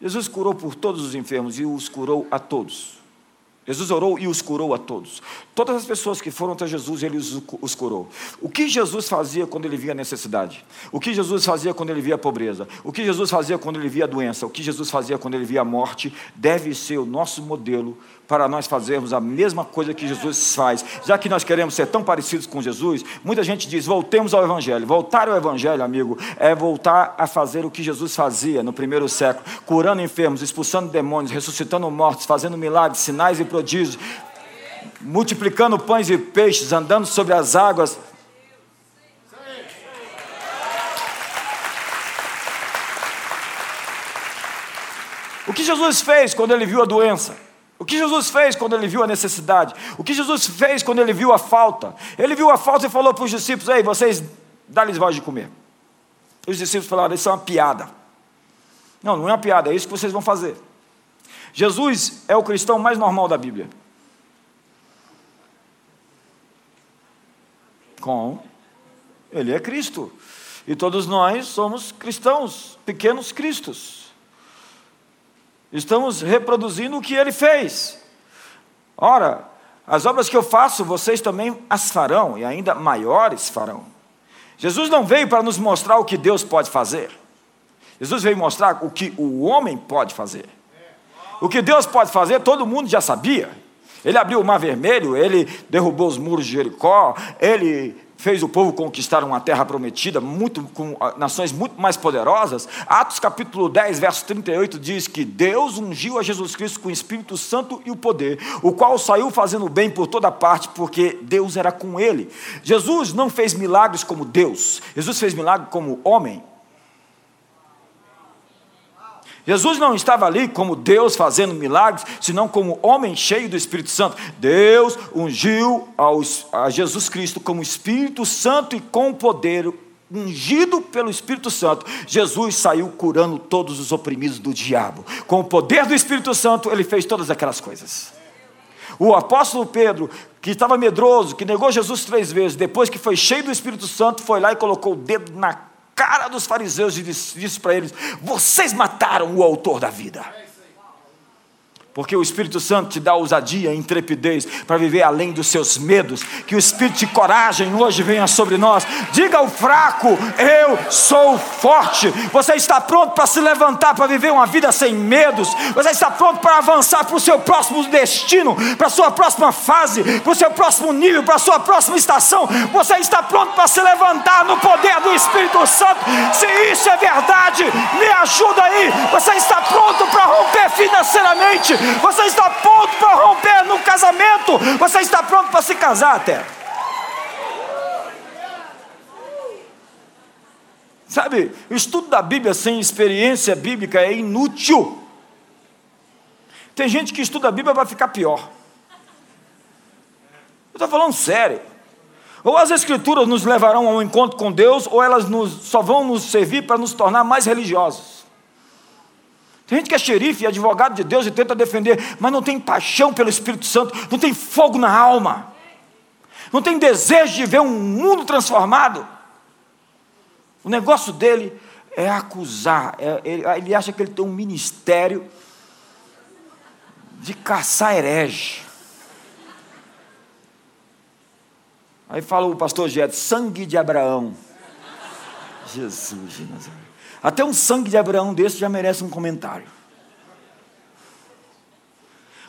Jesus curou por todos os enfermos e os curou a todos. Jesus orou e os curou a todos. Todas as pessoas que foram até Jesus, ele os, curou. O que Jesus fazia quando ele via necessidade? O que Jesus fazia quando ele via a pobreza? O que Jesus fazia quando ele via a doença? O que Jesus fazia quando ele via a morte? Deve ser o nosso modelo para nós fazermos a mesma coisa que Jesus faz. Já que nós queremos ser tão parecidos com Jesus, muita gente diz: voltemos ao Evangelho. Voltar ao Evangelho, amigo, é voltar a fazer o que Jesus fazia no primeiro século, curando enfermos, expulsando demônios, ressuscitando mortos, fazendo milagres, sinais e prodígios, multiplicando pães e peixes, andando sobre as águas. O que Jesus fez quando ele viu a doença? O que Jesus fez quando ele viu a necessidade? O que Jesus fez quando ele viu a falta? Ele viu a falta e falou para os discípulos: Ei, vocês, dá-lhes voz de comer. Os discípulos falaram: Isso é uma piada. Não, não é uma piada, é isso que vocês vão fazer. Jesus é o cristão mais normal da Bíblia. Com ele é Cristo. E todos nós somos cristãos, pequenos cristos. Estamos reproduzindo o que ele fez. Ora, as obras que eu faço, vocês também as farão, e ainda maiores farão. Jesus não veio para nos mostrar o que Deus pode fazer. Jesus veio mostrar o que o homem pode fazer. O que Deus pode fazer, todo mundo já sabia. Ele abriu o mar vermelho, ele derrubou os muros de Jericó, ele fez o povo conquistar uma terra prometida, muito, com ah, nações muito mais poderosas. Atos capítulo 10, verso 38 diz que Deus ungiu a Jesus Cristo com o Espírito Santo e o poder, o qual saiu fazendo bem por toda parte, porque Deus era com ele. Jesus não fez milagres como Deus, Jesus fez milagres como homem. Jesus não estava ali como Deus fazendo milagres, senão como homem cheio do Espírito Santo. Deus ungiu a Jesus Cristo como Espírito Santo e com poder, ungido pelo Espírito Santo. Jesus saiu curando todos os oprimidos do diabo. Com o poder do Espírito Santo, ele fez todas aquelas coisas. O apóstolo Pedro, que estava medroso, que negou Jesus três vezes, depois que foi cheio do Espírito Santo, foi lá e colocou o dedo na cara dos fariseus e disse, disse para eles: Vocês mataram o autor da vida. Porque o Espírito Santo te dá ousadia intrepidez para viver além dos seus medos. Que o Espírito de coragem hoje venha sobre nós. Diga ao fraco: Eu sou forte. Você está pronto para se levantar, para viver uma vida sem medos. Você está pronto para avançar para o seu próximo destino, para a sua próxima fase, para o seu próximo nível, para a sua próxima estação. Você está pronto para se levantar no poder do Espírito Santo. Se isso é verdade, me ajuda aí. Você está pronto para romper financeiramente você está pronto para romper no casamento, você está pronto para se casar até. Sabe, o estudo da Bíblia sem experiência bíblica é inútil. Tem gente que estuda a Bíblia para ficar pior. Eu estou falando sério. Ou as Escrituras nos levarão a um encontro com Deus, ou elas nos, só vão nos servir para nos tornar mais religiosos. Tem gente que é xerife e advogado de Deus e tenta defender, mas não tem paixão pelo Espírito Santo, não tem fogo na alma, não tem desejo de ver um mundo transformado. O negócio dele é acusar, é, ele, ele acha que ele tem um ministério de caçar herege. Aí fala o pastor Ged, sangue de Abraão. Jesus de Nazaré. Até um sangue de Abraão desse já merece um comentário.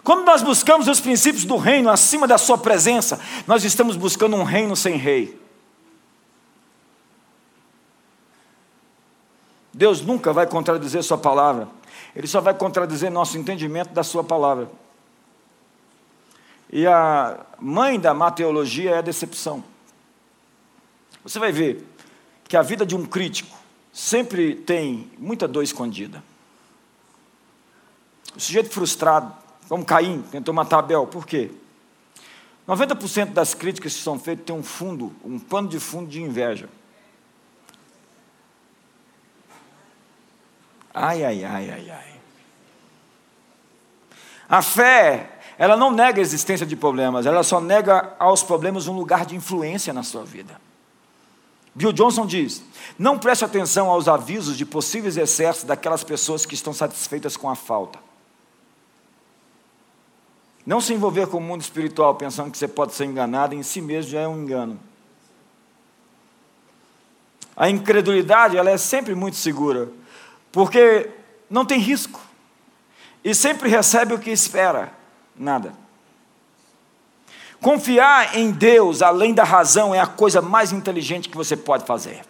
Quando nós buscamos os princípios do reino acima da sua presença, nós estamos buscando um reino sem rei. Deus nunca vai contradizer Sua palavra, Ele só vai contradizer nosso entendimento da Sua palavra. E a mãe da mateologia é a decepção. Você vai ver que a vida de um crítico, sempre tem muita dor escondida. O sujeito frustrado, como Caim, tentou matar Abel, por quê? 90% das críticas que são feitas tem um fundo, um pano de fundo de inveja. Ai, ai, ai, ai, ai. A fé, ela não nega a existência de problemas, ela só nega aos problemas um lugar de influência na sua vida. Bill Johnson diz: não preste atenção aos avisos de possíveis excessos daquelas pessoas que estão satisfeitas com a falta. Não se envolver com o mundo espiritual pensando que você pode ser enganado em si mesmo já é um engano. A incredulidade ela é sempre muito segura, porque não tem risco e sempre recebe o que espera, nada. Confiar em Deus além da razão é a coisa mais inteligente que você pode fazer.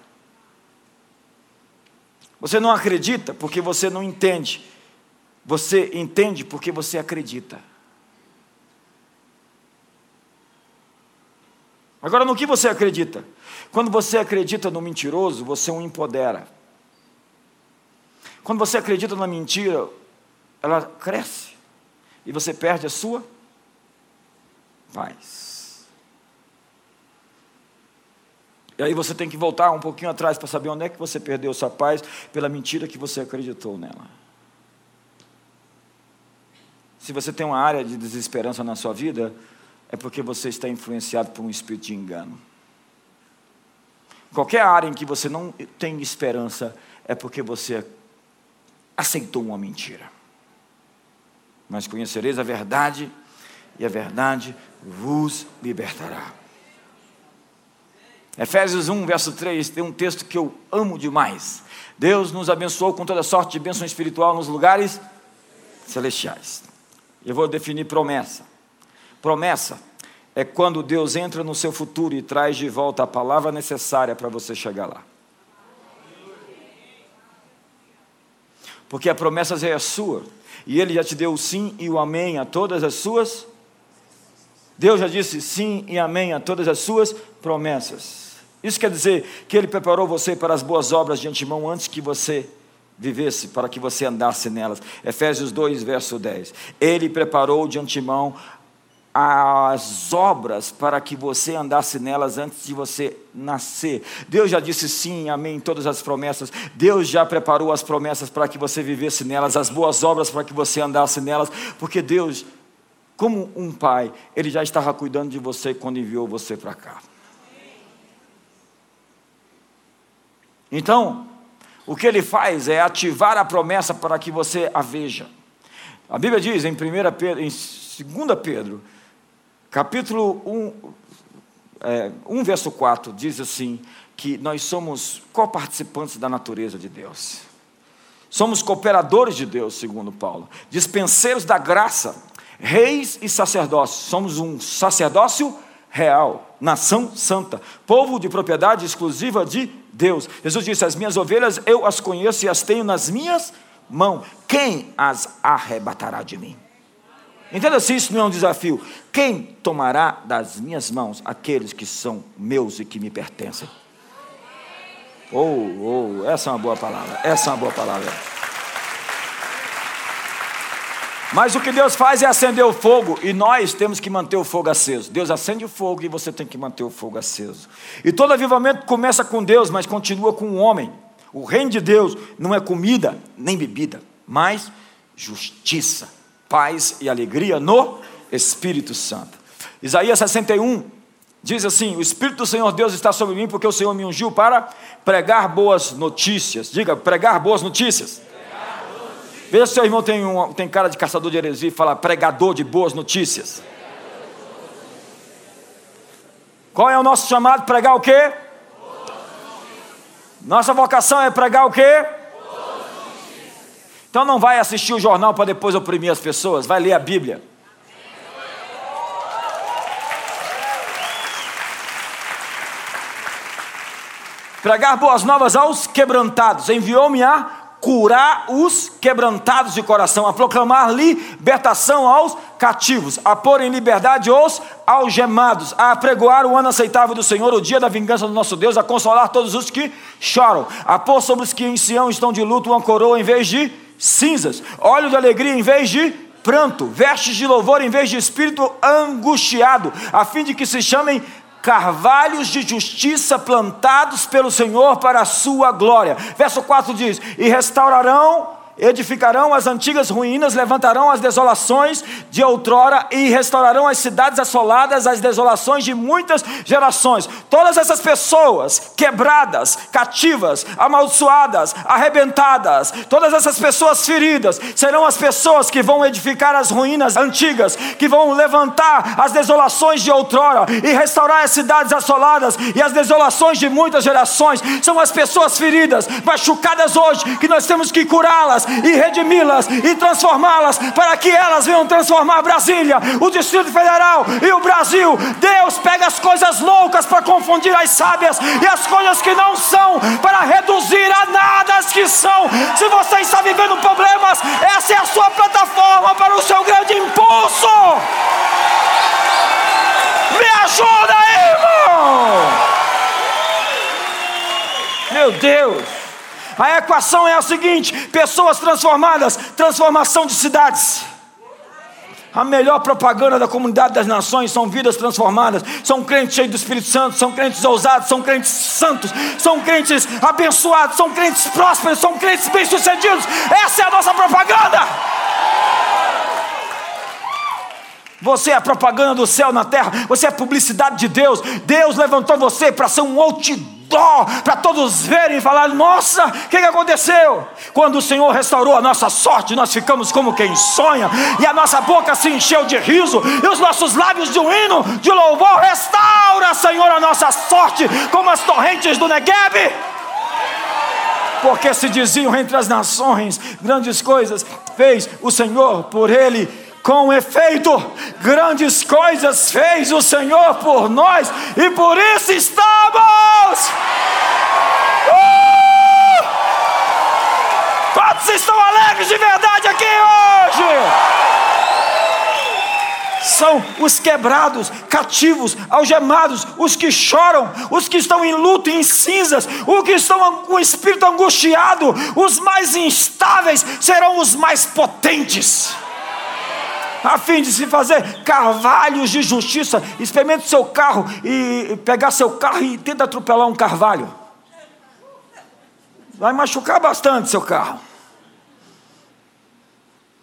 Você não acredita porque você não entende. Você entende porque você acredita. Agora, no que você acredita? Quando você acredita no mentiroso, você o empodera. Quando você acredita na mentira, ela cresce e você perde a sua paz. E aí você tem que voltar um pouquinho atrás para saber onde é que você perdeu sua paz pela mentira que você acreditou nela. Se você tem uma área de desesperança na sua vida, é porque você está influenciado por um espírito de engano. Qualquer área em que você não tem esperança, é porque você aceitou uma mentira. Mas conhecereis a verdade, e a verdade vos libertará. Efésios 1, verso 3, tem um texto que eu amo demais. Deus nos abençoou com toda sorte de bênção espiritual nos lugares celestiais. Eu vou definir promessa. Promessa é quando Deus entra no seu futuro e traz de volta a palavra necessária para você chegar lá. Porque a promessa já é sua, e Ele já te deu o sim e o amém a todas as suas Deus já disse sim e amém a todas as suas promessas. Isso quer dizer que Ele preparou você para as boas obras de antemão antes que você vivesse, para que você andasse nelas. Efésios 2, verso 10. Ele preparou de antemão as obras para que você andasse nelas antes de você nascer. Deus já disse sim, amém, todas as promessas. Deus já preparou as promessas para que você vivesse nelas, as boas obras para que você andasse nelas, porque Deus como um pai, ele já estava cuidando de você quando enviou você para cá. Então, o que ele faz é ativar a promessa para que você a veja. A Bíblia diz em 1 Pedro, em 2 Pedro, capítulo 1, é, 1, verso 4, diz assim: que nós somos coparticipantes da natureza de Deus. Somos cooperadores de Deus, segundo Paulo, dispenseiros da graça, reis e sacerdócios. Somos um sacerdócio real, nação santa, povo de propriedade exclusiva de Deus. Jesus disse: As minhas ovelhas eu as conheço e as tenho nas minhas mãos. Quem as arrebatará de mim? Entenda se isso não é um desafio. Quem tomará das minhas mãos aqueles que são meus e que me pertencem? Oh, oh, essa é uma boa palavra. Essa é uma boa palavra. Mas o que Deus faz é acender o fogo e nós temos que manter o fogo aceso. Deus acende o fogo e você tem que manter o fogo aceso. E todo avivamento começa com Deus, mas continua com o homem. O reino de Deus não é comida nem bebida, mas justiça, paz e alegria no Espírito Santo. Isaías 61 diz assim: O Espírito do Senhor Deus está sobre mim, porque o Senhor me ungiu para pregar boas notícias. Diga, pregar boas notícias. Veja se seu irmão tem, um, tem cara de caçador de heresia e fala pregador de boas notícias. Qual é o nosso chamado? Pregar o quê? Nossa vocação é pregar o quê? Então não vai assistir o jornal para depois oprimir as pessoas, vai ler a Bíblia. Pregar boas novas aos quebrantados. Enviou-me a curar os quebrantados de coração, a proclamar libertação aos cativos, a pôr em liberdade os algemados, a apregoar o ano aceitável do Senhor, o dia da vingança do nosso Deus, a consolar todos os que choram, a pôr sobre os que em Sião estão de luto uma coroa em vez de cinzas, óleo de alegria em vez de pranto, vestes de louvor em vez de espírito angustiado, a fim de que se chamem carvalhos de justiça plantados pelo Senhor para a sua glória. Verso 4 diz: E restaurarão edificarão as antigas ruínas, levantarão as desolações de outrora e restaurarão as cidades assoladas, as desolações de muitas gerações. Todas essas pessoas quebradas, cativas, amaldiçoadas, arrebentadas, todas essas pessoas feridas, serão as pessoas que vão edificar as ruínas antigas, que vão levantar as desolações de outrora e restaurar as cidades assoladas e as desolações de muitas gerações. São as pessoas feridas, machucadas hoje, que nós temos que curá-las e redimi-las e transformá-las para que elas venham transformar Brasília, o Distrito Federal e o Brasil. Deus pega as coisas loucas para confundir as sábias e as coisas que não são para reduzir a nada as que são. Se você está vivendo problemas, essa é a sua plataforma para o seu grande impulso. Me ajuda aí, irmão! Meu Deus! A equação é a seguinte: pessoas transformadas, transformação de cidades. A melhor propaganda da comunidade das nações são vidas transformadas, são crentes cheios do Espírito Santo, são crentes ousados, são crentes santos, são crentes abençoados, são crentes prósperos, são crentes bem-sucedidos. Essa é a nossa propaganda. Você é a propaganda do céu na terra, você é a publicidade de Deus. Deus levantou você para ser um outdoor dó, para todos verem e falar: nossa, o que, que aconteceu? Quando o Senhor restaurou a nossa sorte, nós ficamos como quem sonha, e a nossa boca se encheu de riso, e os nossos lábios de um hino de louvor. Restaura, Senhor, a nossa sorte, como as torrentes do Negueb. Porque se diziam entre as nações grandes coisas, fez o Senhor por ele com efeito, grandes coisas fez o Senhor por nós e por isso estamos. Uh! Quantos estão alegres de verdade aqui hoje? São os quebrados, cativos, algemados, os que choram, os que estão em luto em cinzas, os que estão com o espírito angustiado, os mais instáveis serão os mais potentes a fim de se fazer carvalhos de justiça. Experimente seu carro e pegar seu carro e tenta atropelar um carvalho. Vai machucar bastante seu carro.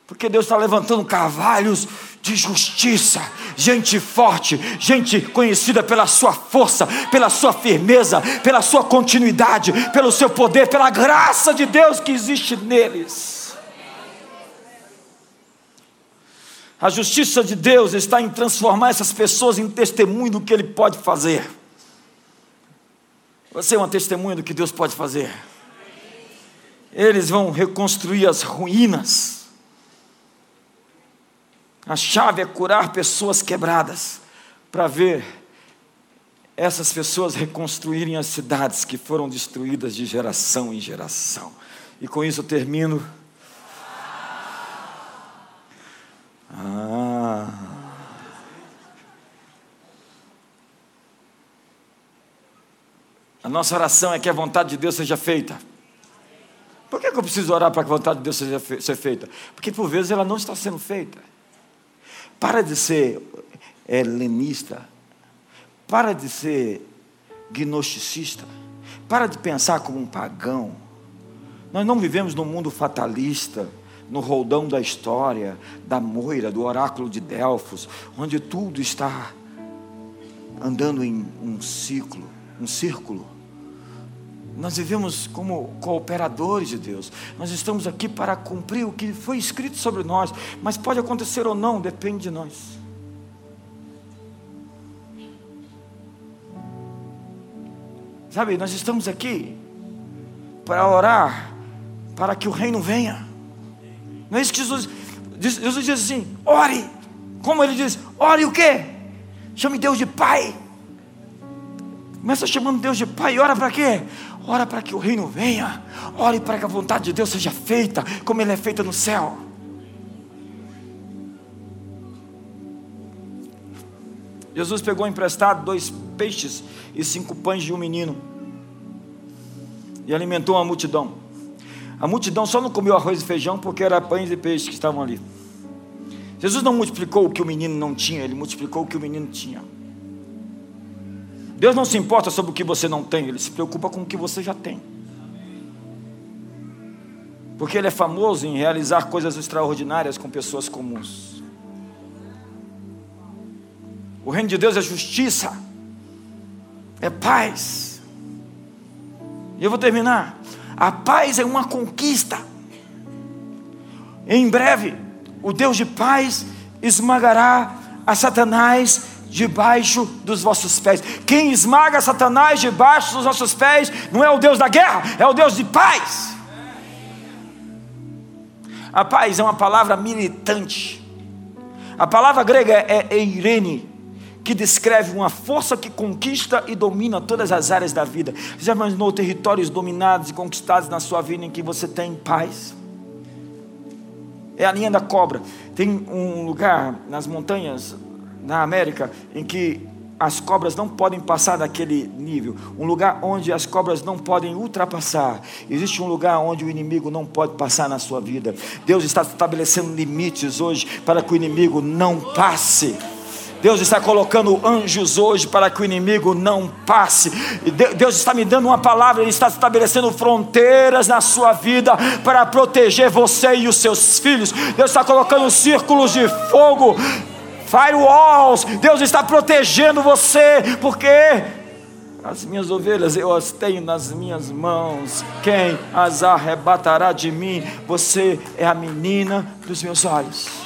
Porque Deus está levantando carvalhos de justiça, gente forte, gente conhecida pela sua força, pela sua firmeza, pela sua continuidade, pelo seu poder, pela graça de Deus que existe neles. A justiça de Deus está em transformar essas pessoas em testemunho do que Ele pode fazer. Você é uma testemunha do que Deus pode fazer. Eles vão reconstruir as ruínas. A chave é curar pessoas quebradas, para ver essas pessoas reconstruírem as cidades que foram destruídas de geração em geração. E com isso eu termino. Ah. A nossa oração é que a vontade de Deus seja feita. Por que, eu preciso orar para que a vontade de Deus seja fe feita? Porque por vezes ela não está sendo feita. Para de ser helenista. Para de ser gnosticista. Para de pensar como um pagão. Nós não vivemos num mundo fatalista no roldão da história, da moira, do oráculo de Delfos, onde tudo está andando em um ciclo, um círculo. Nós vivemos como cooperadores de Deus. Nós estamos aqui para cumprir o que foi escrito sobre nós, mas pode acontecer ou não, depende de nós. Sabe, nós estamos aqui para orar para que o reino venha. Não é isso que Jesus diz? Jesus diz assim: ore. Como ele diz? Ore o quê? Chame Deus de Pai. Começa chamando Deus de Pai. E ora para quê? Ora para que o reino venha. Ore para que a vontade de Deus seja feita, como ele é feita no céu. Jesus pegou emprestado dois peixes e cinco pães de um menino e alimentou uma multidão. A multidão só não comeu arroz e feijão porque era pães e peixes que estavam ali. Jesus não multiplicou o que o menino não tinha, ele multiplicou o que o menino tinha. Deus não se importa sobre o que você não tem, ele se preocupa com o que você já tem. Porque ele é famoso em realizar coisas extraordinárias com pessoas comuns. O reino de Deus é justiça, é paz. E eu vou terminar. A paz é uma conquista. Em breve, o Deus de paz esmagará a Satanás debaixo dos vossos pés. Quem esmaga Satanás debaixo dos vossos pés não é o Deus da guerra, é o Deus de paz. A paz é uma palavra militante. A palavra grega é eirene, que descreve uma força que conquista e domina todas as áreas da vida. Já imaginou territórios dominados e conquistados na sua vida em que você tem paz? É a linha da cobra. Tem um lugar nas montanhas na América em que as cobras não podem passar daquele nível, um lugar onde as cobras não podem ultrapassar. Existe um lugar onde o inimigo não pode passar na sua vida. Deus está estabelecendo limites hoje para que o inimigo não passe. Deus está colocando anjos hoje para que o inimigo não passe. Deus está me dando uma palavra, Ele está estabelecendo fronteiras na sua vida para proteger você e os seus filhos. Deus está colocando círculos de fogo, firewalls. Deus está protegendo você, porque as minhas ovelhas eu as tenho nas minhas mãos. Quem as arrebatará de mim? Você é a menina dos meus olhos.